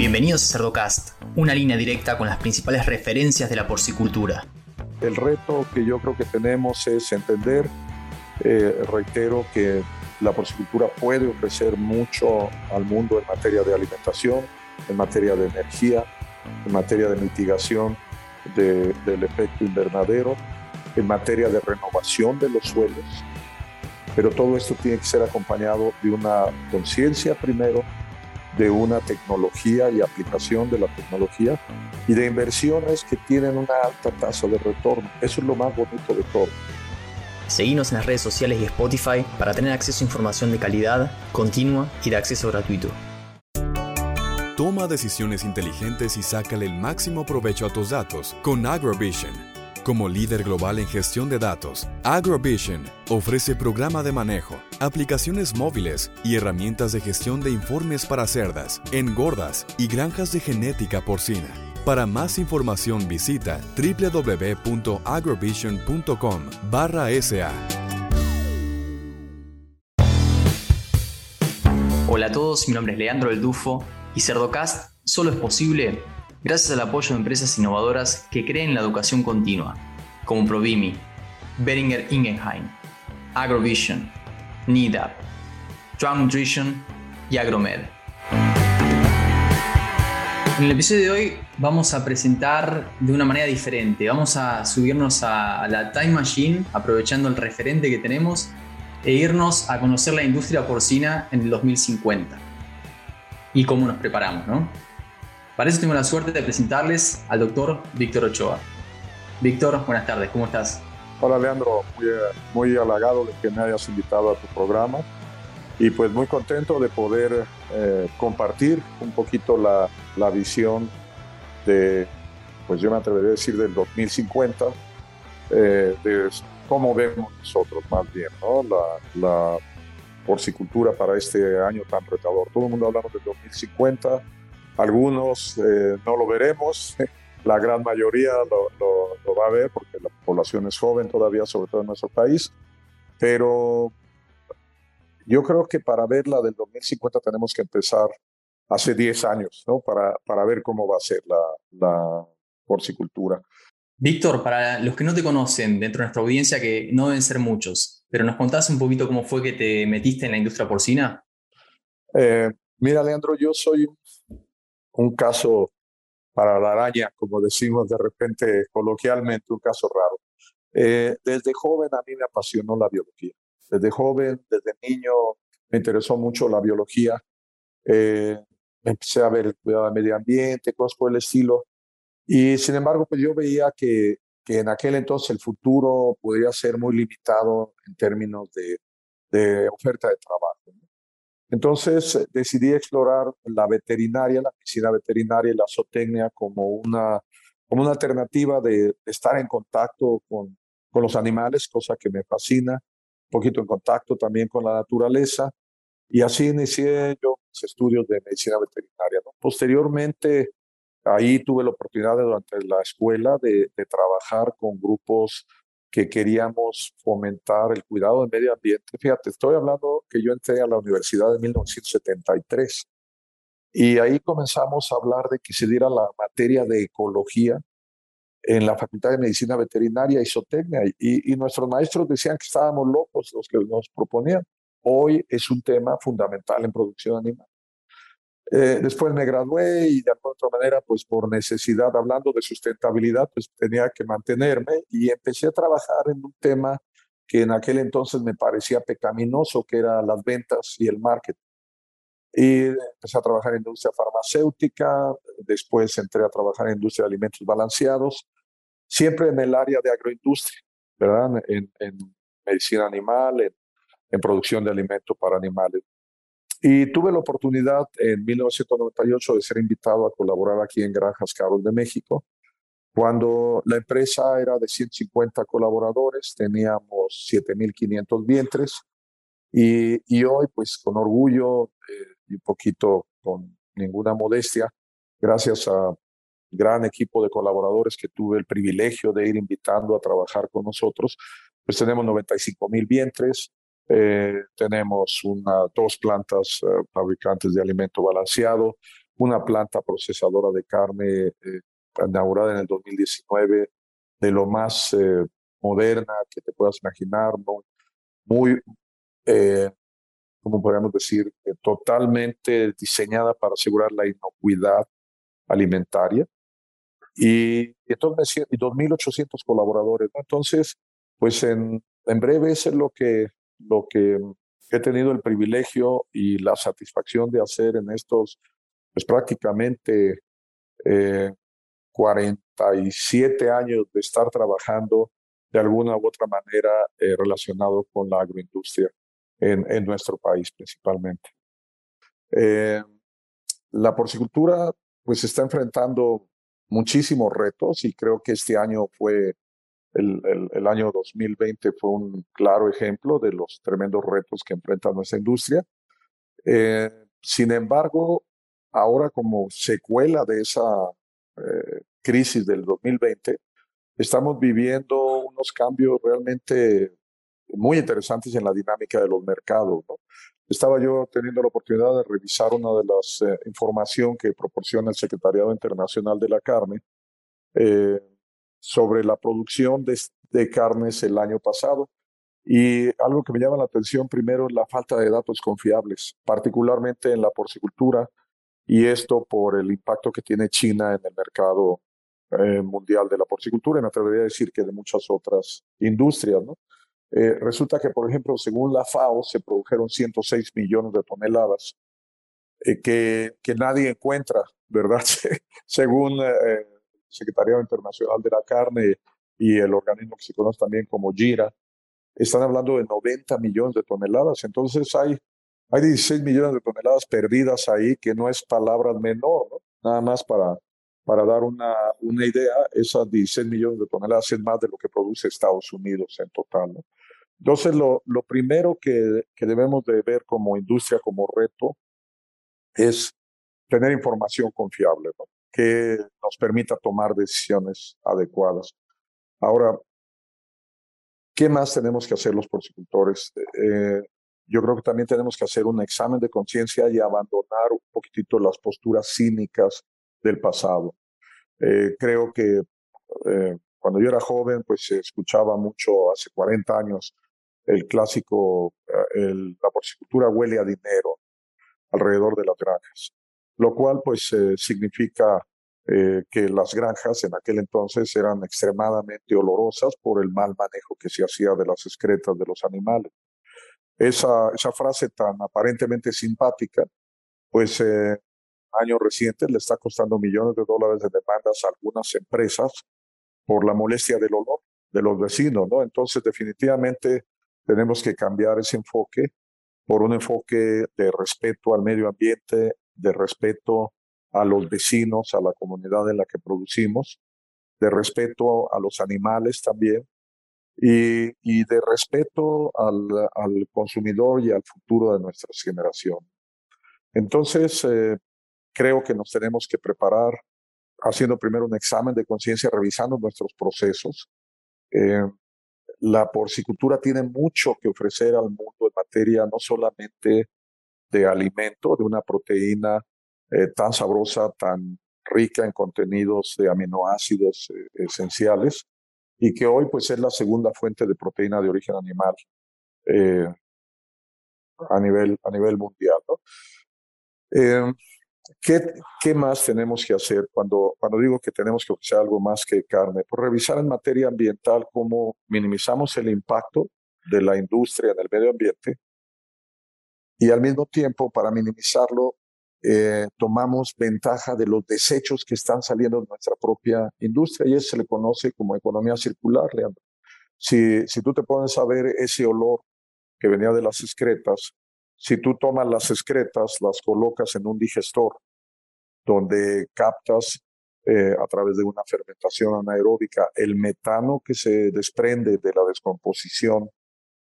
Bienvenidos a Cerdocast, una línea directa con las principales referencias de la porcicultura. El reto que yo creo que tenemos es entender, eh, reitero, que la porcicultura puede ofrecer mucho al mundo en materia de alimentación, en materia de energía, en materia de mitigación del efecto invernadero, en materia de renovación de los suelos. Pero todo esto tiene que ser acompañado de una conciencia primero, de una tecnología y aplicación de la tecnología y de inversiones que tienen una alta tasa de retorno. Eso es lo más bonito de todo. Seguimos en las redes sociales y Spotify para tener acceso a información de calidad, continua y de acceso gratuito. Toma decisiones inteligentes y sácale el máximo provecho a tus datos con AgroVision. Como líder global en gestión de datos, AgroVision ofrece programa de manejo, aplicaciones móviles y herramientas de gestión de informes para cerdas, engordas y granjas de genética porcina. Para más información visita www.agrovision.com SA. Hola a todos, mi nombre es Leandro El Dufo y Cerdocast solo es posible gracias al apoyo de empresas innovadoras que creen en la educación continua, como Provimi, Beringer Ingenheim, Agrovision, NIDAP, Drum Nutrition y Agromed. En el episodio de hoy vamos a presentar de una manera diferente. Vamos a subirnos a la Time Machine, aprovechando el referente que tenemos, e irnos a conocer la industria porcina en el 2050. Y cómo nos preparamos, ¿no? Para eso tengo la suerte de presentarles al doctor Víctor Ochoa. Víctor, buenas tardes, ¿cómo estás? Hola Leandro, muy, muy halagado de que me hayas invitado a tu programa y pues muy contento de poder eh, compartir un poquito la, la, visión de, pues yo me atrevería a decir del 2050, eh, de cómo vemos nosotros más bien, ¿no? La, la porcicultura para este año tan retador. Todo el mundo hablamos del 2050, algunos eh, no lo veremos, la gran mayoría lo, lo, lo va a ver porque la población es joven todavía, sobre todo en nuestro país, pero yo creo que para ver la del 2050 tenemos que empezar hace 10 años, ¿no? Para, para ver cómo va a ser la, la porcicultura. Víctor, para los que no te conocen dentro de nuestra audiencia, que no deben ser muchos, pero ¿nos contás un poquito cómo fue que te metiste en la industria porcina? Eh, mira, Leandro, yo soy un caso para la araña, como decimos de repente coloquialmente, un caso raro. Eh, desde joven a mí me apasionó la biología. Desde joven, desde niño, me interesó mucho la biología. Eh, empecé a ver el cuidado del medio ambiente, cosas por el estilo. Y sin embargo, pues yo veía que, que en aquel entonces el futuro podría ser muy limitado en términos de, de oferta de trabajo. Entonces decidí explorar la veterinaria, la medicina veterinaria y la zootecnia como una, como una alternativa de, estar en contacto con, con los animales, cosa que me fascina, poquito en contacto también con la naturaleza. Y así inicié yo mis estudios de medicina veterinaria. Posteriormente, ahí tuve la oportunidad de, durante la escuela de, de, trabajar con grupos que queríamos fomentar el cuidado del medio ambiente. Fíjate, estoy hablando que yo entré a la universidad en 1973 y ahí comenzamos a hablar de que se diera la materia de ecología en la Facultad de Medicina Veterinaria y Zootecnia, y, y, nuestros maestros decían que estábamos locos los que nos proponían. Hoy es un tema fundamental en producción animal. Eh, después me gradué y de alguna otra manera, pues por necesidad, hablando de sustentabilidad, pues tenía que mantenerme y empecé a trabajar en un tema que en aquel entonces me parecía pecaminoso, que era las ventas y el marketing. Y empecé a trabajar en industria farmacéutica, después entré a trabajar en industria de alimentos balanceados, siempre en el área de agroindustria, ¿verdad? En, medicina animal, en, en, producción de alimentos para animales. Y tuve la oportunidad en 1998 de ser invitado a colaborar aquí en Granjas Carlos de México, cuando la empresa era de 150 colaboradores, teníamos 7.500 vientres. Y, y, hoy, pues con orgullo eh, y un poquito con ninguna modestia, gracias a gran equipo de colaboradores que tuve el privilegio de ir invitando a trabajar con nosotros, pues tenemos 95 mil vientres, eh, tenemos una, dos plantas uh, fabricantes de alimento balanceado, una planta procesadora de carne eh, inaugurada en el 2019, de lo más eh, moderna que te puedas imaginar, muy, eh, como podríamos decir, totalmente diseñada para asegurar la inocuidad alimentaria. Y, entonces, y 2.800 colaboradores. Entonces, pues en, en breve es lo que, lo que he tenido el privilegio y la satisfacción de hacer en estos, pues prácticamente eh, 47 años de estar trabajando de alguna u otra manera eh, relacionado con la agroindustria en, en nuestro país principalmente. Eh, la porcicultura pues está enfrentando muchísimos retos y creo que este año fue el, el, año 2020 fue un claro ejemplo de los tremendos retos que enfrenta nuestra industria. Eh, sin embargo, ahora como secuela de esa eh, crisis del 2020, estamos viviendo unos cambios realmente muy interesantes en la dinámica de los mercados. Estaba yo teniendo la oportunidad de revisar una de las eh, información que proporciona el Secretariado Internacional de la Carne eh, sobre la producción de, de, carnes el año pasado. Y algo que me llama la atención primero es la falta de datos confiables, particularmente en la porcicultura, y esto por el impacto que tiene China en el mercado eh, mundial de la porcicultura y me atrevería a decir que de muchas otras industrias. ¿no? Eh, resulta que, por ejemplo, según la FAO, se produjeron 106 millones de toneladas eh, que, que nadie encuentra, ¿verdad? según Secretariado Internacional de la Carne y el organismo conoce también como GIRA, están hablando de 90 millones de toneladas. Entonces hay hay 16 millones de toneladas perdidas ahí, que no es palabra menor, ¿no? Nada más para, para dar una, una idea, esas 16 millones de toneladas es más de lo que produce Estados Unidos en total, ¿no? Entonces, lo, lo primero que, que debemos de ver como industria, como reto, es tener información confiable, ¿no? Que nos permita tomar decisiones adecuadas. Ahora, ¿qué más tenemos que hacer los porcicultores? Eh, yo creo que también tenemos que hacer un examen de conciencia y abandonar un poquitito las posturas cínicas del pasado. Eh, creo que eh, cuando yo era joven, pues se escuchaba mucho hace 40 años el clásico, la porcicultura huele a dinero alrededor de las granjas, lo cual pues significa que las granjas en aquel entonces eran extremadamente olorosas por el mal manejo que se hacía de las excretas de los animales esa, esa frase tan aparentemente simpática, pues eh, años recientes le está costando millones de dólares de demandas a algunas empresas por la molestia del olor de los vecinos, ¿no? Entonces, definitivamente tenemos que cambiar ese enfoque por un enfoque de respeto al medio ambiente, de respeto a los vecinos, a la comunidad en la que producimos, de respeto a los animales también, y, de respeto al, al, consumidor y al futuro de nuestra generación. Entonces, eh, creo que nos tenemos que preparar haciendo primero un examen de conciencia, revisando nuestros procesos. Eh, la porcicultura tiene mucho que ofrecer al mundo en materia no solamente de alimento, de una proteína eh, tan sabrosa, tan rica en contenidos de aminoácidos esenciales, y que hoy pues es la segunda fuente de proteína de origen animal eh, a, nivel, a nivel mundial. Eh, ¿qué, ¿qué, más tenemos que hacer cuando, cuando digo que tenemos que ofrecer algo más que carne? Pues revisar en materia ambiental cómo minimizamos el impacto de la industria en el medio ambiente y al mismo tiempo para minimizarlo eh, tomamos ventaja de los desechos que están saliendo de nuestra propia industria y eso se le conoce como economía circular, Leandro. Si, si tú te pones a ver ese olor que venía de las excretas, si tú tomas las excretas, las colocas en un digestor donde captas eh, a través de una fermentación anaeróbica el metano que se desprende de la descomposición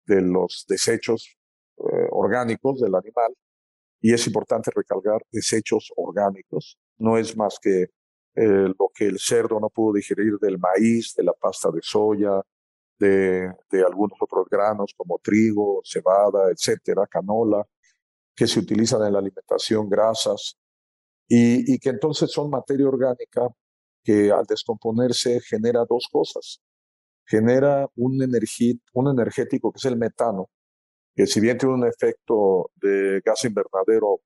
de los desechos eh, orgánicos del animal, y es importante recalcar desechos orgánicos. No es más que eh, lo que el cerdo no pudo digerir del maíz, de la pasta de soya, de, algunos otros granos como trigo, cebada, etcétera, canola, que se utilizan en la alimentación, grasas. y, que entonces son materia orgánica que al descomponerse genera dos cosas. Genera un, un energético que es el metano, que si bien tiene un efecto de gas invernadero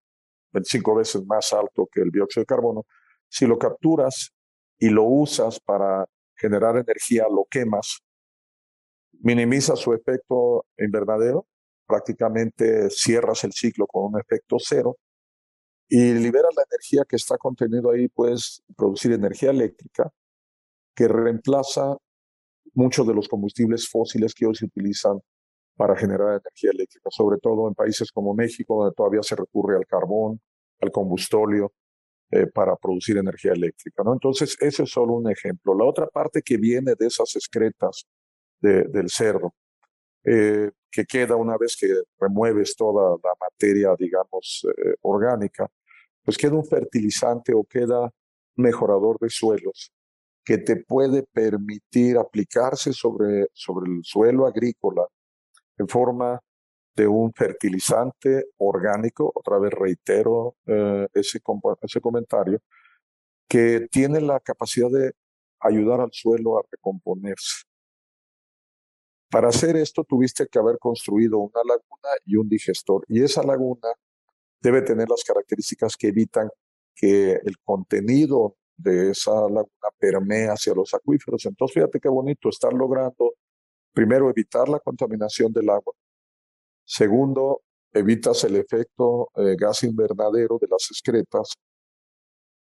25 veces más alto que el dióxido de carbono, si lo capturas y lo usas para generar energía, lo quemas, minimiza su efecto invernadero, prácticamente cierras el ciclo con un efecto cero y liberas la energía que está contenido ahí, puedes producir energía eléctrica que reemplaza muchos de los combustibles fósiles que hoy se utilizan para generar energía eléctrica, sobre todo en países como México, donde todavía se recurre al carbón, al combustóleo, eh, para producir energía eléctrica. ¿no? Entonces, ese es solo un ejemplo. La otra parte que viene de esas excretas del cerdo, eh, que queda una vez que remueves toda la materia, digamos, eh, orgánica, pues queda un fertilizante o queda mejorador de suelos que te puede permitir aplicarse sobre, sobre el suelo agrícola en forma de un fertilizante orgánico, otra vez reitero eh, ese, ese comentario, que tiene la capacidad de ayudar al suelo a recomponerse. Para hacer esto tuviste que haber construido una laguna y un digestor, y esa laguna debe tener las características que evitan que el contenido de esa laguna permee hacia los acuíferos. Entonces, fíjate qué bonito estar logrando, primero, evitar la contaminación del agua, Segundo, evitas el efecto eh, gas invernadero de las excretas.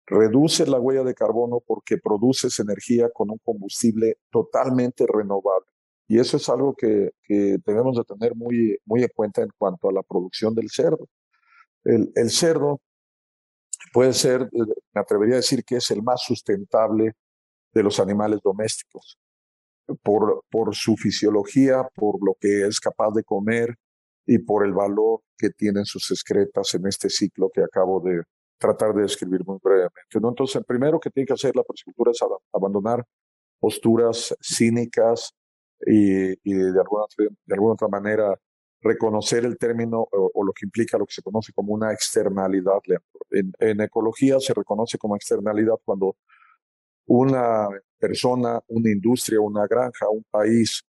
Reduces la huella de carbono porque produces energía con un combustible totalmente renovable. Y eso es algo que, debemos de tener muy, muy en cuenta en cuanto a la producción del cerdo. El, el cerdo puede ser, eh, me atrevería a decir que es el más sustentable de los animales domésticos, por, por su fisiología, por lo que es capaz de comer, y por el valor que tienen sus excretas en este ciclo que acabo de tratar de describir muy brevemente. ¿no? Entonces, el primero que tiene que hacer la porcicultura es abandonar posturas cínicas y, de, alguna, de alguna otra manera reconocer el término o, lo que implica lo que se conoce como una externalidad. En ecología se reconoce como externalidad cuando una persona, una industria, una granja, un país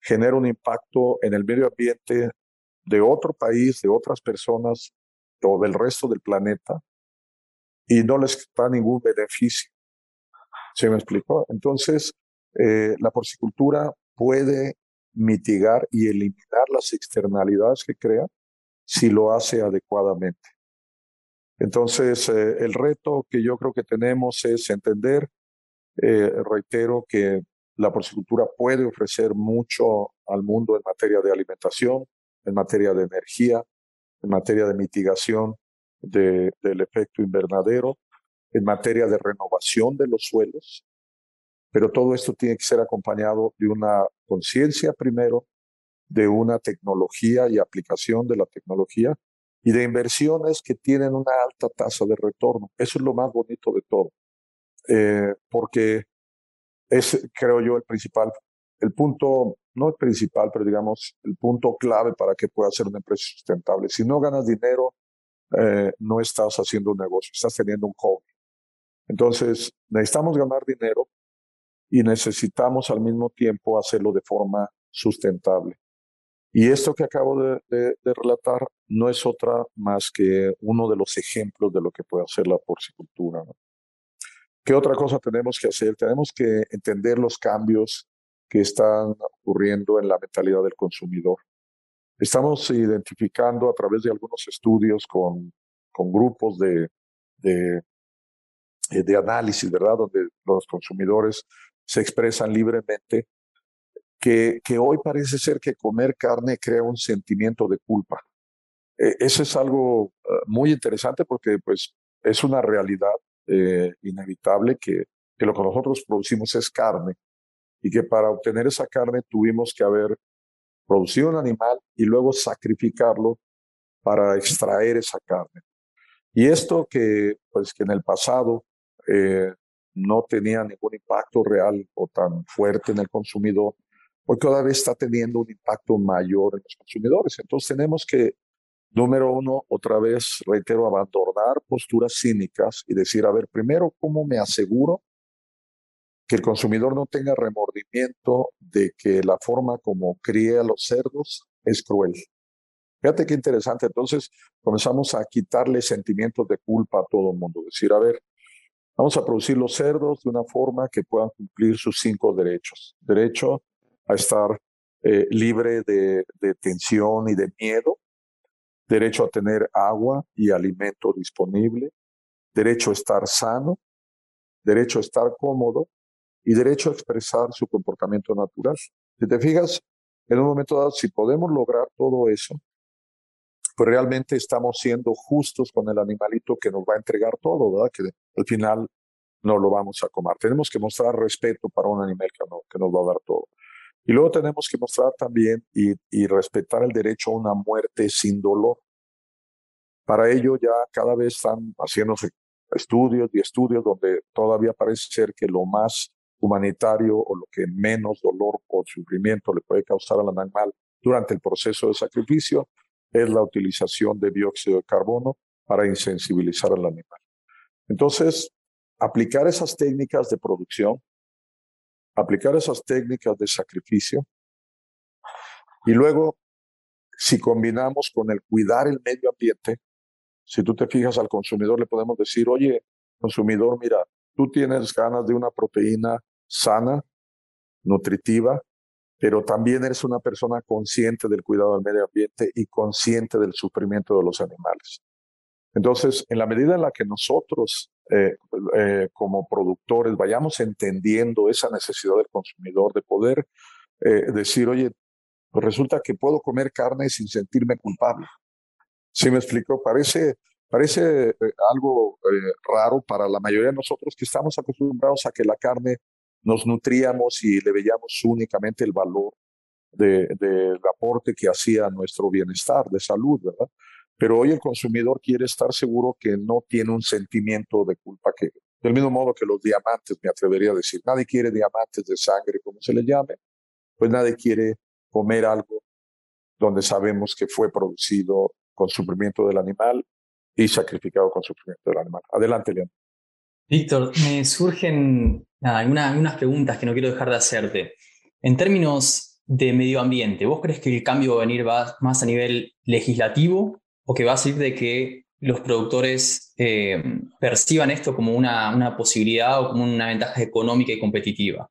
genera un impacto en el medio ambiente de otro país, de otras personas o del resto del planeta y no les da ningún beneficio. ¿Se me explicó? Entonces, eh, la porcicultura puede mitigar y eliminar las externalidades que crea si lo hace adecuadamente. Entonces, eh, el reto que yo creo que tenemos es entender, eh, reitero, que la porcicultura puede ofrecer mucho al mundo en materia de alimentación, en materia de energía, en materia de mitigación del efecto invernadero, en materia de renovación de los suelos, pero todo esto tiene que ser acompañado de una conciencia primero, de una tecnología y aplicación de la tecnología y de inversiones que tienen una alta tasa de retorno. Eso es lo más bonito de todo, eh, porque es, creo yo, el principal, el punto no el principal, pero digamos el punto clave para que pueda ser una empresa sustentable. Si no ganas dinero, eh, no estás haciendo un negocio, estás teniendo un hobby. Entonces, necesitamos ganar dinero y necesitamos al mismo tiempo hacerlo de forma sustentable. Y esto que acabo de, relatar no es otra más que uno de los ejemplos de lo que puede hacer la porcicultura. ¿Qué otra cosa tenemos que hacer? Tenemos que entender los cambios que están ocurriendo en la mentalidad del consumidor. Estamos identificando a través de algunos estudios con, con grupos de, de, eh, de análisis, ¿verdad? Donde los consumidores se expresan libremente, que, que, hoy parece ser que comer carne crea un sentimiento de culpa. Eh, eso es algo eh, muy interesante porque pues, es una realidad inevitable que, que, lo que nosotros producimos es carne y que para obtener esa carne tuvimos que haber producido un animal y luego sacrificarlo para extraer esa carne. Y esto que, pues, que en el pasado eh, no tenía ningún impacto real o tan fuerte en el consumidor, hoy cada vez está teniendo un impacto mayor en los consumidores. Entonces tenemos que Número uno, otra vez, reitero, abandonar posturas cínicas y decir, a ver, primero, ¿cómo me aseguro que el consumidor no tenga remordimiento de que la forma como cría los cerdos es cruel? Fíjate qué interesante. Entonces comenzamos a quitarle sentimientos de culpa a todo el mundo. Decir, a ver, vamos a producir los cerdos de una forma que puedan cumplir sus cinco derechos. Derecho a estar eh, libre de, de tensión y de miedo, derecho a tener agua y alimento disponible, derecho a estar sano, derecho a estar cómodo y derecho a expresar su comportamiento natural. Si te fijas, en un momento dado, si podemos lograr todo eso, pues realmente estamos siendo justos con el animalito que nos va a entregar todo, ¿verdad? Que al final no lo vamos a comer. Tenemos que mostrar respeto para un animal que, que nos va a dar todo. Y luego tenemos que mostrar también y, y respetar el derecho a una muerte sin dolor. Para ello ya cada vez están haciéndose estudios y estudios donde todavía parece ser que lo más humanitario o lo que menos dolor o sufrimiento le puede causar al animal durante el proceso de sacrificio es la utilización de dióxido de carbono para insensibilizar al animal. Entonces, aplicar esas técnicas de producción aplicar esas técnicas de sacrificio y luego, si combinamos con el cuidar el medio ambiente, si tú te fijas al consumidor, le podemos decir, oye, consumidor, mira, tú tienes ganas de una proteína sana, nutritiva, pero también eres una persona consciente del cuidado del medio ambiente y consciente del sufrimiento de los animales. Entonces, en la medida en la que nosotros eh, eh, como productores vayamos entendiendo esa necesidad del consumidor de poder eh, decir, oye, pues resulta que puedo comer carne sin sentirme culpable. ¿Sí me explico? Parece, parece algo raro para la mayoría de nosotros que estamos acostumbrados a que la carne nos nutríamos y le veíamos únicamente el valor del de, aporte que hacía a nuestro bienestar de salud, ¿verdad? Pero hoy el consumidor quiere estar seguro que no tiene un sentimiento de culpa que, del mismo modo que los diamantes, me atrevería a decir, nadie quiere diamantes de sangre, como se le llame, pues nadie quiere comer algo donde sabemos que fue producido con sufrimiento del animal y sacrificado con sufrimiento del animal. Adelante, León. Víctor, me surgen algunas preguntas que no quiero dejar de hacerte. En términos de medio ambiente, ¿vos crees que el cambio va a venir más a nivel legislativo o que va a ser de que los productores eh, perciban esto como una, una posibilidad o como una ventaja económica y competitiva?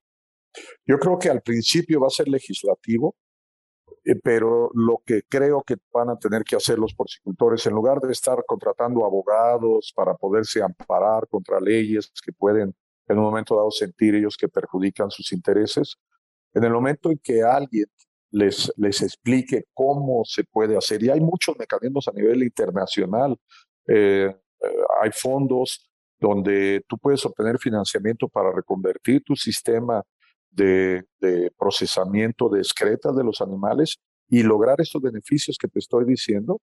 Yo creo que al principio va a ser legislativo, eh, pero lo que creo que van a tener que hacer los porcicultores, en lugar de estar contratando abogados para poderse amparar contra leyes que pueden en un momento dado sentir ellos que perjudican sus intereses, en el momento en que alguien les, les explique cómo se puede hacer. Y hay muchos mecanismos a nivel internacional. Eh, eh, hay fondos donde tú puedes obtener financiamiento para reconvertir tu sistema de, procesamiento de excretas de los animales y lograr estos beneficios que te estoy diciendo.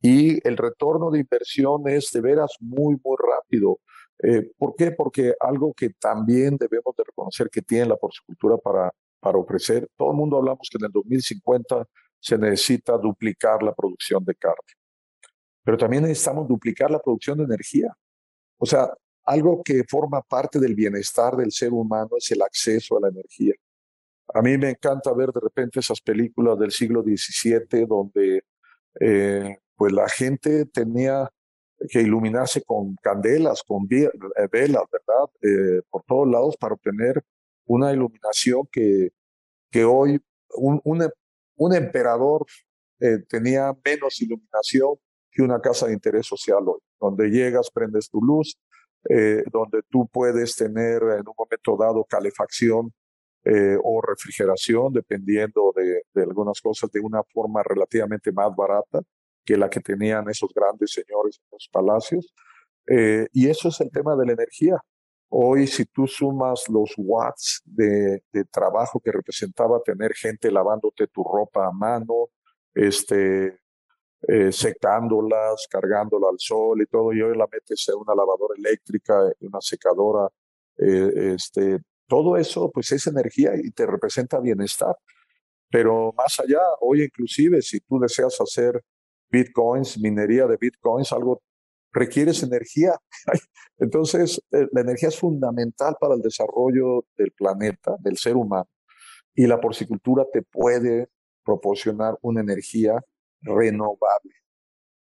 Y el retorno de inversión es de veras muy, muy rápido. Eh, ¿Por qué? Porque algo que también debemos de reconocer que tiene la porcicultura para para ofrecer. Todo el mundo hablamos que en el 2050 se necesita duplicar la producción de carne, pero también necesitamos duplicar la producción de energía. O sea, algo que forma parte del bienestar del ser humano es el acceso a la energía. A mí me encanta ver de repente esas películas del siglo XVII donde eh, pues la gente tenía que iluminarse con candelas, con eh, velas, ¿verdad? Eh, por todos lados para obtener una iluminación que, que hoy un, un, emperador eh, tenía menos iluminación que una casa de interés social hoy, donde llegas, prendes tu luz, eh, donde tú puedes tener en un momento dado calefacción eh, o refrigeración, dependiendo de, de, algunas cosas, de una forma relativamente más barata que la que tenían esos grandes señores en los palacios. y eso es el tema de la energía. Hoy, si tú sumas los watts de, trabajo que representaba tener gente lavándote tu ropa a mano, este, eh, secándolas, cargándola al sol y todo, y hoy la metes en una lavadora eléctrica, en una secadora, eh, este, todo eso pues es energía y te representa bienestar. Pero más allá, hoy inclusive si tú deseas hacer bitcoins, minería de bitcoins, algo requieres energía. Entonces, eh, la energía es fundamental para el desarrollo del planeta, del ser humano. Y la porcicultura te puede proporcionar una energía renovable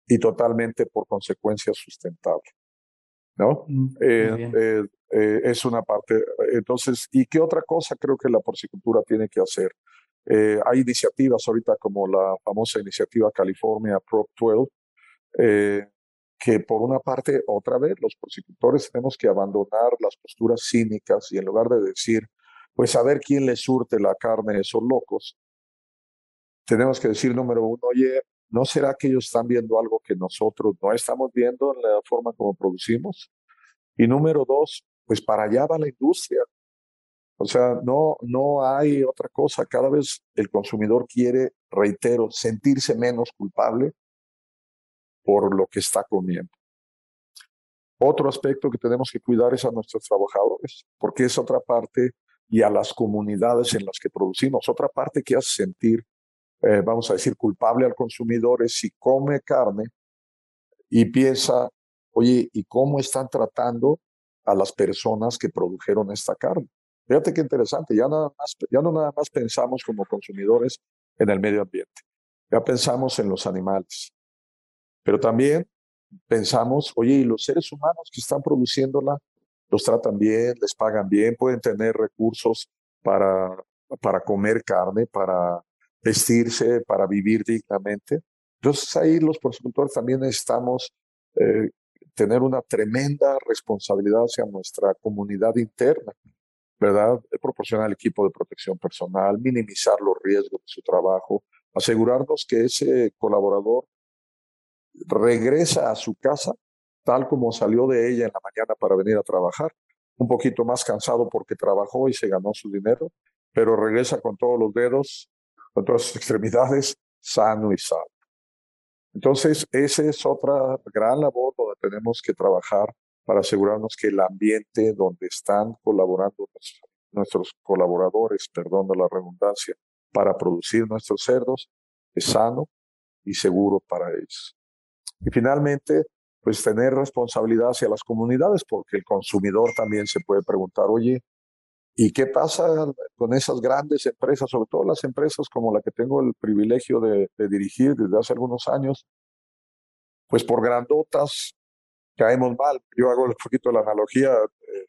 y totalmente por consecuencia sustentable. ¿No? Mm, eh, eh, es una parte. Entonces, ¿y qué otra cosa creo que la porcicultura tiene que hacer? hay iniciativas ahorita como la famosa iniciativa California Prop 12, que por una parte, otra vez, los porcicultores tenemos que abandonar las posturas cínicas y en lugar de decir, pues a ver quién le surte la carne a esos locos, tenemos que decir, número uno, oye, ¿no será que ellos están viendo algo que nosotros no estamos viendo en la forma como producimos? Y número dos, pues para allá va la industria. O sea, no, no hay otra cosa. Cada vez el consumidor quiere, reitero, sentirse menos culpable por lo que está comiendo. Otro aspecto que tenemos que cuidar es a nuestros trabajadores, porque es otra parte, y a las comunidades en las que producimos, otra parte que hace sentir, eh, vamos a decir, culpable al consumidor es si come carne y piensa, oye, ¿y cómo están tratando a las personas que produjeron esta carne? Fíjate qué interesante, ya, nada más, ya no nada más pensamos como consumidores en el medio ambiente, ya pensamos en los animales, pero también pensamos, oye, ¿y los seres humanos que están produciéndola los tratan bien, les pagan bien, pueden tener recursos para, para comer carne, para vestirse, para vivir dignamente? Entonces ahí los productores también necesitamos eh, tener una tremenda responsabilidad hacia nuestra comunidad interna, ¿verdad? Proporcionar equipo de protección personal, minimizar los riesgos de su trabajo, asegurarnos que ese colaborador regresa a su casa tal como salió de ella en la mañana para venir a trabajar, un poquito más cansado porque trabajó y se ganó su dinero, pero regresa con todos los dedos, con todas sus extremidades, sano y salvo. Entonces, esa es otra gran labor donde tenemos que trabajar para asegurarnos que el ambiente donde están colaborando nuestros, colaboradores, perdón la redundancia, para producir nuestros cerdos, es sano y seguro para ellos. Y finalmente, pues tener responsabilidad hacia las comunidades, porque el consumidor también se puede preguntar, oye, ¿y qué pasa con esas grandes empresas, sobre todo las empresas como la que tengo el privilegio de, dirigir desde hace algunos años? Pues por grandotas caemos mal. Yo hago un poquito la analogía eh,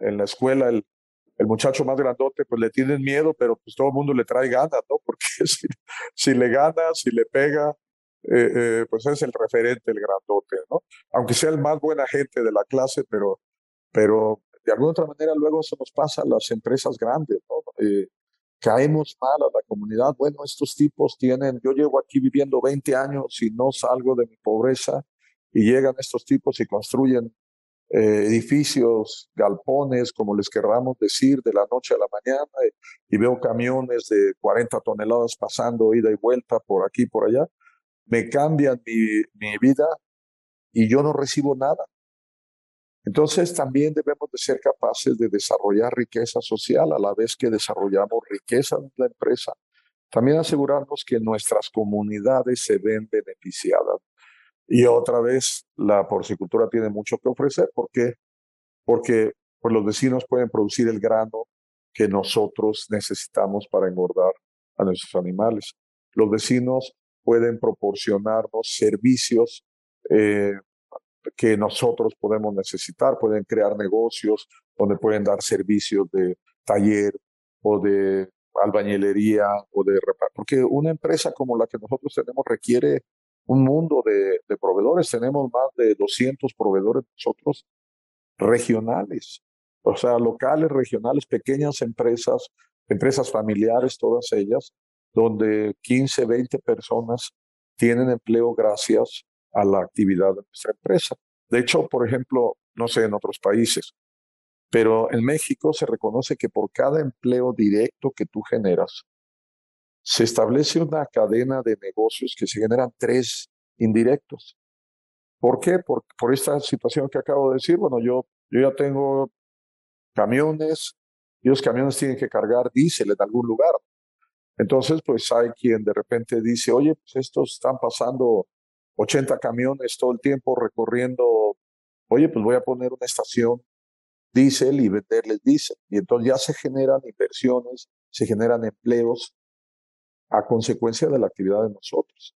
en, la escuela, el, el muchacho más grandote, pues le tienen miedo, pero pues todo el mundo le trae ganas, ¿no? Porque si, si le gana, si le pega, eh, eh, pues es el referente, el grandote, ¿no? Aunque sea el más buena gente de la clase, pero, pero de alguna otra manera luego eso nos pasa a las empresas grandes, ¿no? Eh, caemos mal a la comunidad. Bueno, estos tipos tienen, yo llevo aquí viviendo 20 años y no salgo de mi pobreza y llegan estos tipos y construyen edificios, galpones, como les querramos decir, de la noche a la mañana y veo camiones de 40 toneladas pasando ida y vuelta por aquí, por allá me cambian mi, vida y yo no recibo nada. Entonces también debemos de ser capaces de desarrollar riqueza social a la vez que desarrollamos riqueza en la empresa. También asegurarnos que nuestras comunidades se ven beneficiadas. Y otra vez, la porcicultura tiene mucho que ofrecer. ¿Por qué? Porque pues, los vecinos pueden producir el grano que nosotros necesitamos para engordar a nuestros animales. Los vecinos pueden proporcionarnos servicios eh, que nosotros podemos necesitar, pueden crear negocios donde pueden dar servicios de taller o de albañilería o de porque una empresa como la que nosotros tenemos requiere un mundo de, de proveedores, tenemos más de 200 proveedores nosotros regionales, o sea, locales, regionales, pequeñas empresas, empresas familiares, todas ellas, donde 15, 20 personas tienen empleo gracias a la actividad de nuestra empresa. De hecho, por ejemplo, no sé en otros países, pero en México se reconoce que por cada empleo directo que tú generas, se establece una cadena de negocios que se generan tres indirectos. ¿Por qué? Por, por esta situación que acabo de decir. Bueno, yo, yo ya tengo camiones y los camiones tienen que cargar diésel en algún lugar. Entonces, pues hay quien de repente dice, oye, pues estos están pasando 80 camiones todo el tiempo recorriendo, oye, pues voy a poner una estación diésel y venderles diésel. Y entonces ya se generan inversiones, se generan empleos a consecuencia de la actividad de nosotros.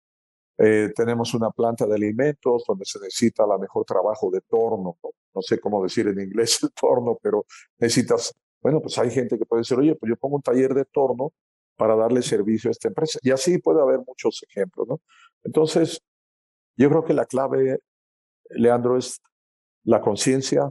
Eh, tenemos una planta de alimentos donde se necesita la mejor trabajo de torno, ¿no? sé cómo decir en inglés el torno, pero necesitas, bueno, pues hay gente que puede decir, oye, pues yo pongo un taller de torno para darle servicio a esta empresa. Y así puede haber muchos ejemplos, ¿no? Entonces, yo creo que la clave, Leandro, es la conciencia,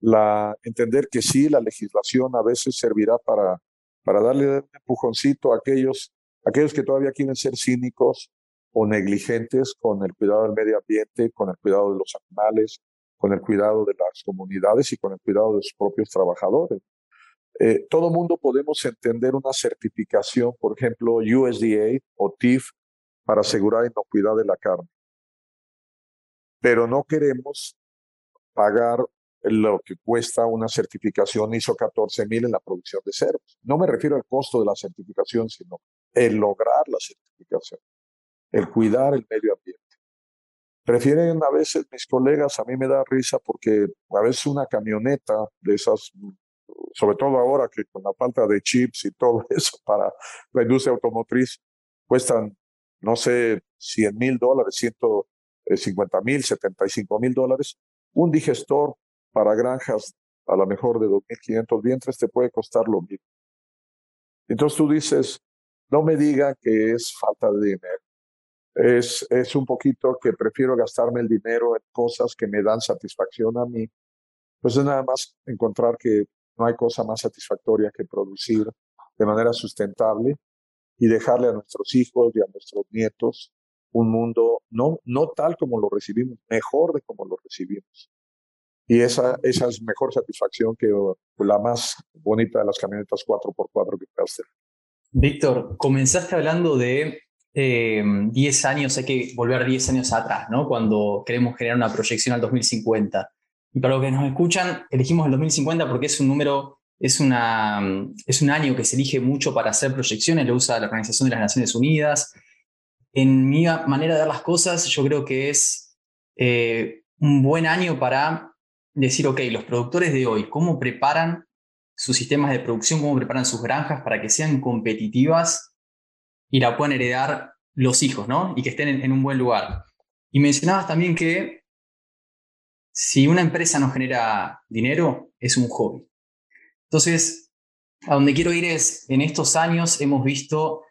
la entender que sí, la legislación a veces servirá para, para darle un empujoncito a aquellos, aquellos que todavía quieren ser cínicos o negligentes con el cuidado del medio ambiente, con el cuidado de los animales, con el cuidado de las comunidades y con el cuidado de sus propios trabajadores. Eh, todo mundo podemos entender una certificación, por ejemplo, USDA o TIF, para asegurar inocuidad de la carne. Pero no queremos pagar lo que cuesta una certificación ISO 14000 en la producción de cerdos. No me refiero al costo de la certificación, sino el lograr la certificación, el cuidar el medio ambiente. Prefieren a veces mis colegas, a mí me da risa porque a veces una camioneta de esas, sobre todo ahora que con la falta de chips y todo eso para la industria automotriz, cuestan, no sé, 100 mil dólares, 150 mil, 75 mil dólares. Un digestor para granjas a lo mejor de 2.500 vientres te puede costar lo mismo. Entonces tú dices, no me diga que es falta de dinero. Es, es un poquito que prefiero gastarme el dinero en cosas que me dan satisfacción a mí. Pues es nada más encontrar que no hay cosa más satisfactoria que producir de manera sustentable y dejarle a nuestros hijos y a nuestros nietos un mundo no, no tal como lo recibimos, mejor de como lo recibimos. Y esa, esa es mejor satisfacción que la más bonita de las camionetas 4x4 que puedas tener. Víctor, comenzaste hablando de 10 eh, años, hay que volver 10 años atrás, ¿no? Cuando queremos generar una proyección al 2050. Y para los que nos escuchan, elegimos el 2050 porque es un número, es, una, es un año que se elige mucho para hacer proyecciones, lo usa la Organización de las Naciones Unidas. En mi manera de ver las cosas, yo creo que es eh, un buen año para decir, ok, los productores de hoy, ¿cómo preparan sus sistemas de producción, cómo preparan sus granjas para que sean competitivas y la puedan heredar los hijos, ¿no? Y que estén en, un buen lugar. Y mencionabas también que si una empresa no genera dinero, es un hobby. Entonces, a donde quiero ir es, en estos años hemos visto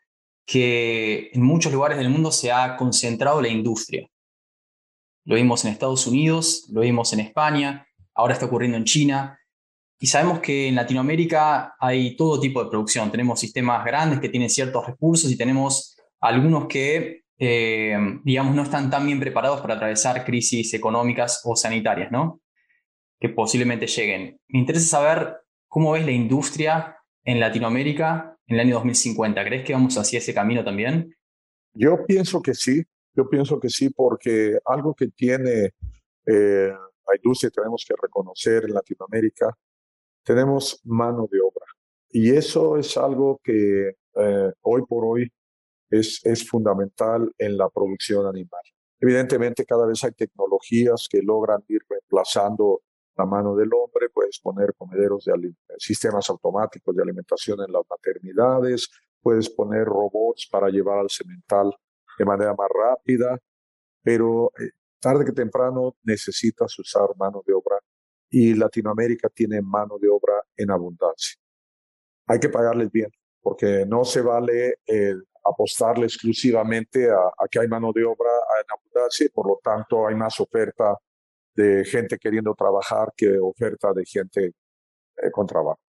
que en muchos lugares del mundo se ha concentrado la industria. Lo vimos en Estados Unidos, lo vimos en España, ahora está ocurriendo en China. Y sabemos que en Latinoamérica hay todo tipo de producción. Tenemos sistemas grandes que tienen ciertos recursos y tenemos algunos que, eh, digamos, no están tan bien preparados para atravesar crisis económicas o sanitarias, ¿no? Que posiblemente lleguen. Me interesa saber cómo ves la industria en Latinoamérica en el año 2050. ¿Crees que vamos hacia ese camino también? Yo pienso que sí. Yo pienso que sí, porque algo que tiene eh, la industria tenemos que reconocer en Latinoamérica, tenemos mano de obra. Y eso es algo que eh, hoy por hoy es, es fundamental en la producción animal. Evidentemente, cada vez hay tecnologías que logran ir reemplazando la mano del hombre, puedes poner comederos de sistemas automáticos de alimentación en las maternidades, puedes poner robots para llevar al semental de manera más rápida, pero eh, tarde que temprano necesitas usar mano de obra y Latinoamérica tiene mano de obra en abundancia. Hay que pagarles bien, porque no se vale apostarle exclusivamente a, que hay mano de obra en abundancia y por lo tanto hay más oferta de gente queriendo trabajar que oferta de gente eh, con trabajo.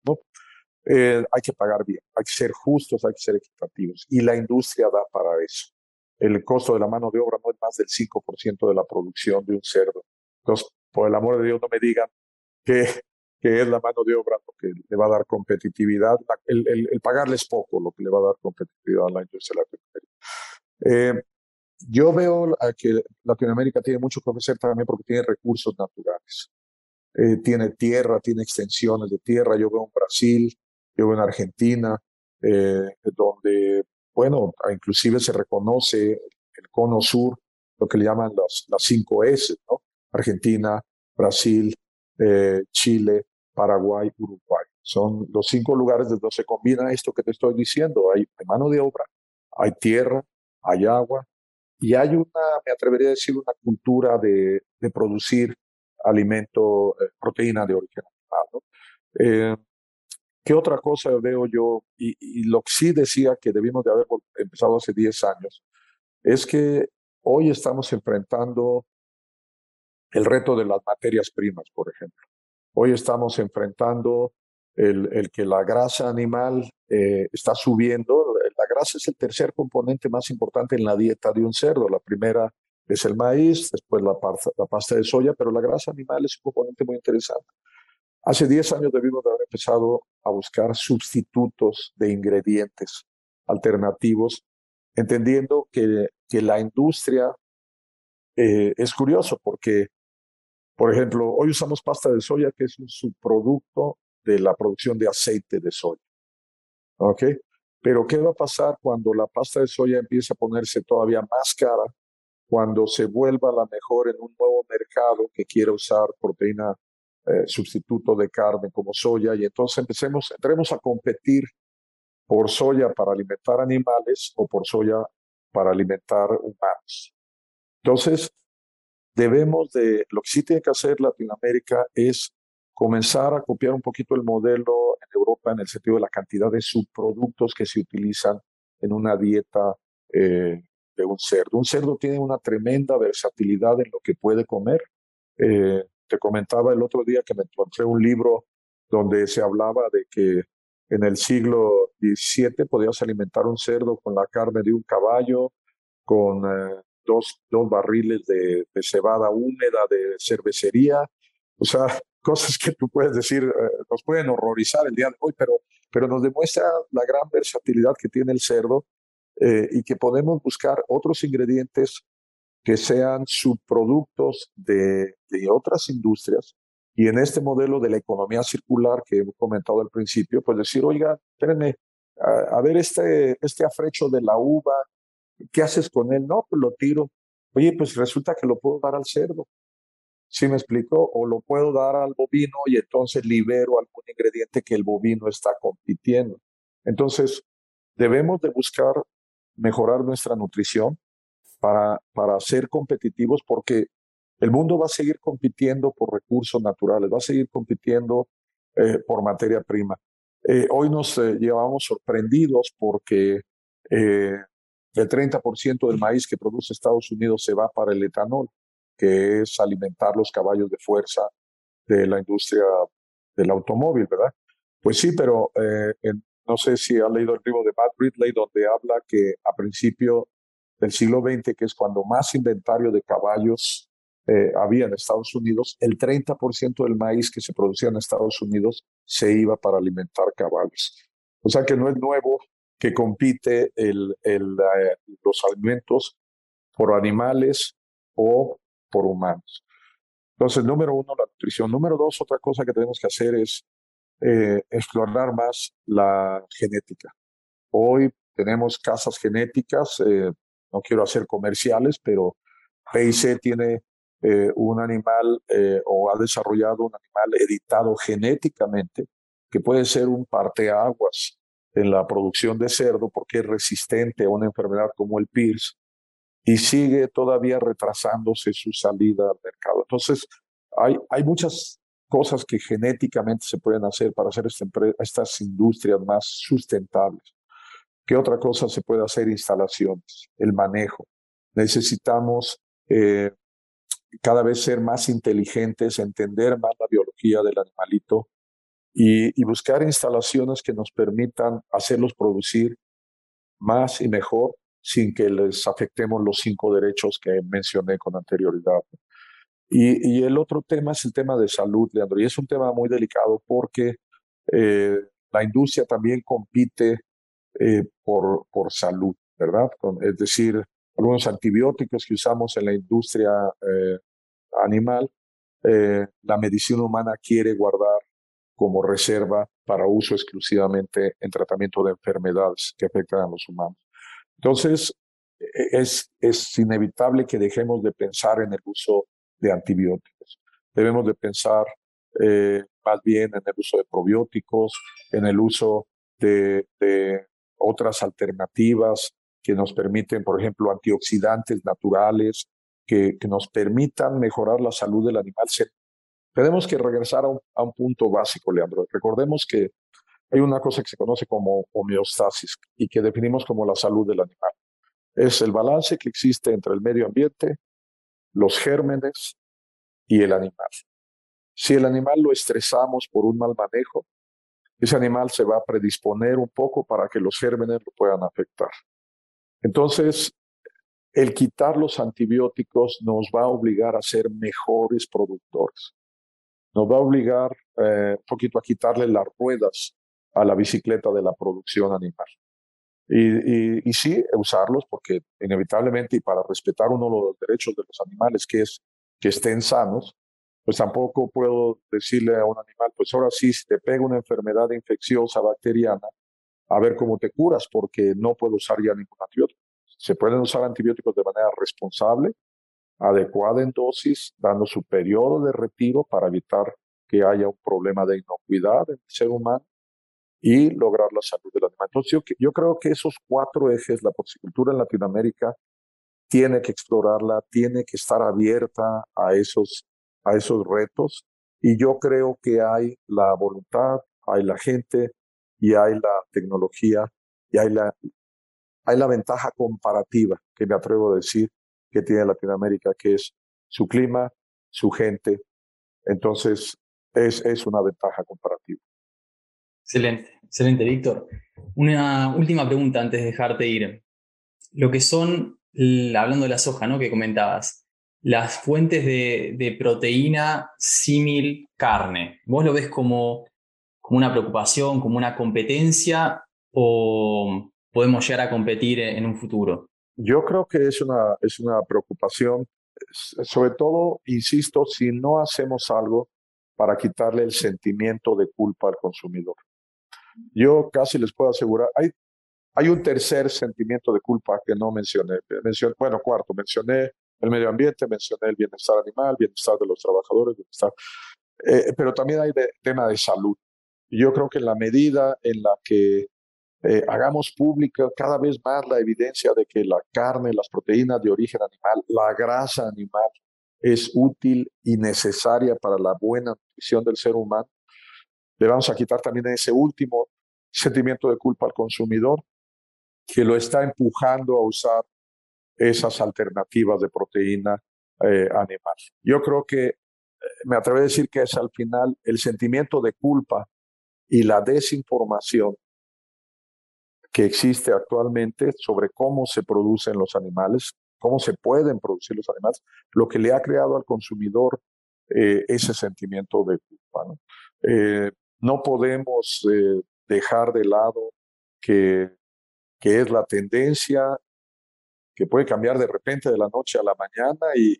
Eh, hay que pagar bien, hay que ser justos, hay que ser equitativos y la industria da para eso el costo de la mano de obra no es más del 5% de la producción de un cerdo. Entonces, por el amor de Dios, no me digan que, que es la mano de obra lo que le va a dar competitividad. El, el, el pagarles poco lo que le va a dar competitividad a la industria eh, yo veo que Latinoamérica tiene mucho que ofrecer también porque tiene recursos naturales. Eh, tiene tierra, tiene extensiones de tierra. Yo veo en Brasil, yo veo en Argentina, eh, donde, bueno, inclusive se reconoce el cono sur, lo que le llaman las, las cinco S, ¿no? Argentina, Brasil, eh, Chile, Paraguay, Uruguay. Son los cinco lugares donde se combina esto que te estoy diciendo. Hay, mano de obra, hay tierra, hay agua y hay una, me atrevería a decir, una cultura de, de producir alimento, eh, proteína de origen animal. Eh, ¿Qué otra cosa veo yo? Y, lo que sí decía que debimos de haber empezado hace 10 años, es que hoy estamos enfrentando el reto de las materias primas, por ejemplo. Hoy estamos enfrentando el, que la grasa animal eh, está subiendo. La grasa es el tercer componente más importante en la dieta de un cerdo. La primera es el maíz, después la, pasta de soya, pero la grasa animal es un componente muy interesante. Hace 10 años debimos de haber empezado a buscar sustitutos de ingredientes alternativos, entendiendo que, que la industria eh, es curioso porque, por ejemplo, hoy usamos pasta de soya, que es un subproducto de la producción de aceite de soya. ¿Ok? Pero ¿qué va a pasar cuando la pasta de soya empiece a ponerse todavía más cara? Cuando se vuelva la mejor en un nuevo mercado que quiera usar proteína eh, sustituto de carne como soya y entonces empecemos, entremos a competir por soya para alimentar animales o por soya para alimentar humanos. Entonces, debemos de, lo que sí tiene que hacer Latinoamérica es comenzar a copiar un poquito el modelo en Europa en el sentido de la cantidad de subproductos que se utilizan en una dieta eh, de un cerdo. Un cerdo tiene una tremenda versatilidad en lo que puede comer. Eh, te comentaba el otro día que me encontré un libro donde se hablaba de que en el siglo XVII podías alimentar un cerdo con la carne de un caballo, con eh, dos, dos, barriles de, cebada húmeda de cervecería. O sea, cosas que tú puedes decir, eh, nos pueden horrorizar el día de hoy, pero, pero nos demuestra la gran versatilidad que tiene el cerdo eh, y que podemos buscar otros ingredientes que sean subproductos de, de otras industrias y en este modelo de la economía circular que hemos comentado al principio, pues decir, oiga, espérenme, a, ver este, este afrecho de la uva, ¿qué haces con él? No, pues lo tiro. Oye, pues resulta que lo puedo dar al cerdo. ¿Sí me explico? O lo puedo dar al bovino y entonces libero algún ingrediente que el bovino está compitiendo. Entonces, debemos de buscar mejorar nuestra nutrición, para, para ser competitivos porque el mundo va a seguir compitiendo por recursos naturales, va a seguir compitiendo eh, por materia prima. Eh, hoy nos eh, llevamos sorprendidos porque el 30% del maíz que produce Estados Unidos se va para el etanol, que es alimentar los caballos de fuerza de la industria del automóvil, ¿verdad? Pues sí, pero no sé si ha leído el libro de Matt Ridley, donde habla que a principio del siglo XX, que es cuando más inventario de caballos eh, había en Estados Unidos, el 30% del maíz que se producía en Estados Unidos se iba para alimentar caballos. O sea que no es nuevo que compite el, el, los alimentos por animales o por humanos. Entonces, número uno, la nutrición. Número dos, otra cosa que tenemos que hacer es eh, explorar más la genética. Hoy tenemos casas genéticas, eh, no quiero hacer comerciales, pero PIC tiene eh, un animal o ha desarrollado un animal editado genéticamente que puede ser un parteaguas en la producción de cerdo porque es resistente a una enfermedad como el PIRS y sigue todavía retrasándose su salida al mercado. Entonces, hay, hay muchas cosas que genéticamente se pueden hacer para hacer estas industrias más sustentables. ¿Qué otra cosa se puede hacer? Instalaciones, el manejo. Necesitamos eh, cada vez ser más inteligentes, entender más la biología del animalito y, buscar instalaciones que nos permitan hacerlos producir más y mejor sin que les afectemos los cinco derechos que mencioné con anterioridad. Y, el otro tema es el tema de salud, Leandro, y es un tema muy delicado porque eh, la industria también compite eh, por, por salud, ¿verdad? es decir, algunos antibióticos que usamos en la industria eh, animal, eh, la medicina humana quiere guardar como reserva para uso exclusivamente en tratamiento de enfermedades que afectan a los humanos. Entonces, e-, es, es inevitable que dejemos de pensar en el uso de antibióticos. Debemos de pensar eh, más bien en el uso de probióticos, en el uso de, de otras alternativas que nos permiten, por ejemplo, antioxidantes naturales, que, que, nos permitan mejorar la salud del animal. Tenemos que regresar a un, a un, punto básico, Leandro. Recordemos que hay una cosa que se conoce como homeostasis y que definimos como la salud del animal. Es el balance que existe entre el medio ambiente, los gérmenes y el animal. Si el animal lo estresamos por un mal manejo, ese animal se va a predisponer un poco para que los gérmenes lo puedan afectar. Entonces, el quitar los antibióticos nos va a obligar a ser mejores productores. Nos va a obligar eh, un poquito a quitarle las ruedas a la bicicleta de la producción animal. Y, y, sí, usarlos porque inevitablemente y para respetar uno de los derechos de los animales, que es que estén sanos, pues tampoco puedo decirle a un animal, pues ahora sí, si te pega una enfermedad infecciosa bacteriana, a ver cómo te curas, porque no puedo usar ya ningún antibiótico. Se pueden usar antibióticos de manera responsable, adecuada en dosis, dando su periodo de retiro para evitar que haya un problema de inocuidad en el ser humano y lograr la salud del animal. Entonces yo, creo que esos cuatro ejes, la porcicultura en Latinoamérica tiene que explorarla, tiene que estar abierta a esos a esos retos y yo creo que hay la voluntad, hay la gente y hay la tecnología y hay la, hay la ventaja comparativa que me atrevo a decir que tiene Latinoamérica, que es su clima, su gente. Entonces, es, es una ventaja comparativa. Excelente, excelente, Víctor. Una última pregunta antes de dejarte ir. Lo que son, hablando de la soja, ¿no? Que comentabas, las fuentes de, proteína símil carne. ¿Vos lo ves como, como una preocupación, como una competencia o podemos llegar a competir en, un futuro? Yo creo que es una, es una preocupación, sobre todo, insisto, si no hacemos algo para quitarle el sentimiento de culpa al consumidor. Yo casi les puedo asegurar, hay, hay un tercer sentimiento de culpa que no mencioné. mencioné bueno, cuarto, mencioné el medio ambiente, mencioné el bienestar animal, bienestar de los trabajadores, bienestar, eh, pero también hay de, tema de salud. Yo creo que en la medida en la que eh, hagamos pública cada vez más la evidencia de que la carne, las proteínas de origen animal, la grasa animal es útil y necesaria para la buena nutrición del ser humano, le vamos a quitar también ese último sentimiento de culpa al consumidor que lo está empujando a usar esas alternativas de proteína eh, animal. Yo creo que eh, me atrevo a decir que es al final el sentimiento de culpa y la desinformación que existe actualmente sobre cómo se producen los animales, cómo se pueden producir los animales, lo que le ha creado al consumidor eh, ese sentimiento de culpa. ¿no? no podemos dejar de lado que, que es la tendencia que puede cambiar de repente de la noche a la mañana y,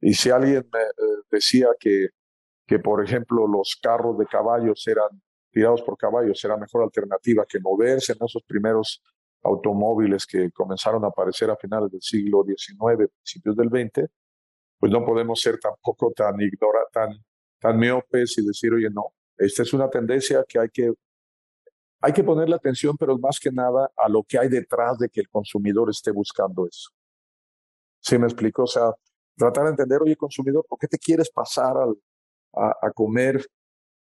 y, si alguien me eh, decía que, que, por ejemplo, los carros de caballos eran tirados por caballos, era mejor alternativa que moverse en esos primeros automóviles que comenzaron a aparecer a finales del siglo XIX, principios del XX, pues no podemos ser tampoco tan ignora, tan, tan miopes y decir, oye, no, esta es una tendencia que hay que hay que ponerle atención, pero más que nada a lo que hay detrás de que el consumidor esté buscando eso. ¿Sí me explico? O sea, tratar de entender, oye, consumidor, ¿por qué te quieres pasar a, a, comer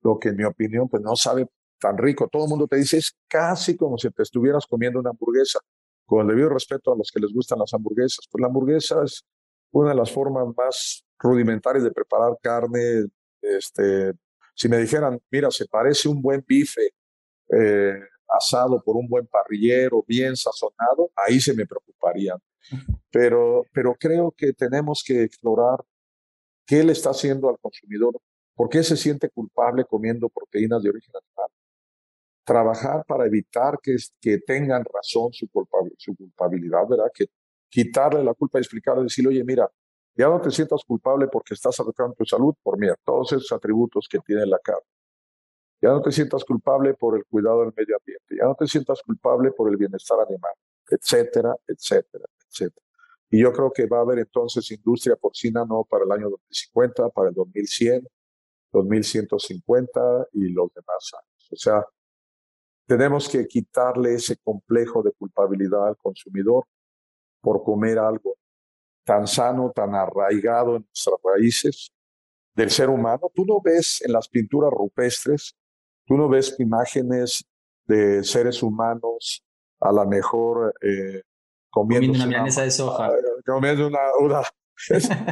lo que en mi opinión pues no sabe tan rico? Todo el mundo te dice, es casi como si te estuvieras comiendo una hamburguesa. Con el debido respeto a los que les gustan las hamburguesas, pues la hamburguesa es una de las formas más rudimentarias de preparar carne. Este, si me dijeran, mira, se parece un buen bife eh, asado por un buen parrillero, bien sazonado, ahí se me preocuparía. Pero, pero creo que tenemos que explorar qué le está haciendo al consumidor, por qué se siente culpable comiendo proteínas de origen animal. Trabajar para evitar que, tengan razón su, culpabilidad, ¿verdad? Que quitarle la culpa y explicarle, decirle, oye, mira, ya no te sientas culpable porque estás atacando tu salud por mira, todos esos atributos que tiene la carne Ya no te sientas culpable por el cuidado del medio ambiente, ya no te sientas culpable por el bienestar animal, etcétera, etcétera, etcétera. Y yo creo que va a haber entonces industria porcina no para el año 2050, para el 2100, 2150 y los demás años. O sea, tenemos que quitarle ese complejo de culpabilidad al consumidor por comer algo tan sano, tan arraigado en nuestras raíces del ser humano. Tú no ves en las pinturas rupestres, tú no ves imágenes de seres humanos a la mejor eh, comiendo una milanesa de soja. Comiendo una, una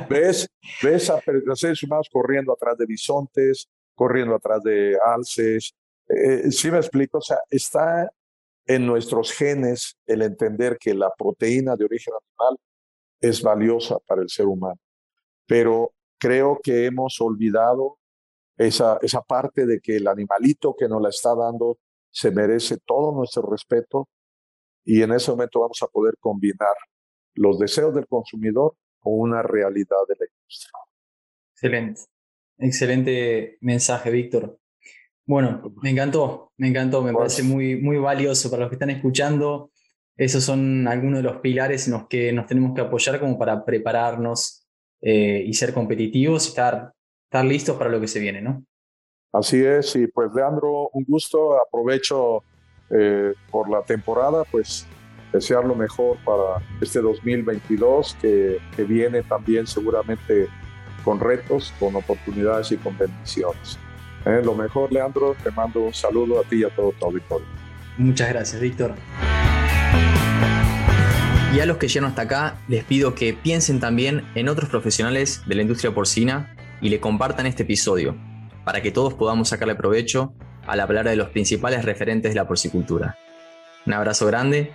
ves, ves a, seres humanos corriendo atrás de bisontes, corriendo atrás de alces. Eh, sí me explico, o sea, está en nuestros genes el entender que la proteína de origen animal es valiosa para el ser humano. Pero creo que hemos olvidado esa, esa parte de que el animalito que nos la está dando se merece todo nuestro respeto y en ese momento vamos a poder combinar los deseos del consumidor una realidad de la industria. Excelente, excelente mensaje, Víctor. Bueno, me encantó, me encantó, me parece muy, muy valioso para los que están escuchando. Esos son algunos de los pilares en los que nos tenemos que apoyar como para prepararnos eh, y ser competitivos y estar, estar listos para lo que se viene, ¿no? Así es, y pues Leandro, un gusto, aprovecho eh, por la temporada, pues desear lo mejor para este 2022 que, que viene también seguramente con retos, con oportunidades y con bendiciones. Eh, lo mejor, Leandro, te mando un saludo a ti y a todo tu auditorio. Muchas gracias, Víctor. Y a los que llegan hasta acá, les pido que piensen también en otros profesionales de la industria porcina y le compartan este episodio, para que todos podamos sacarle provecho al hablar de los principales referentes de la porcicultura. Un abrazo grande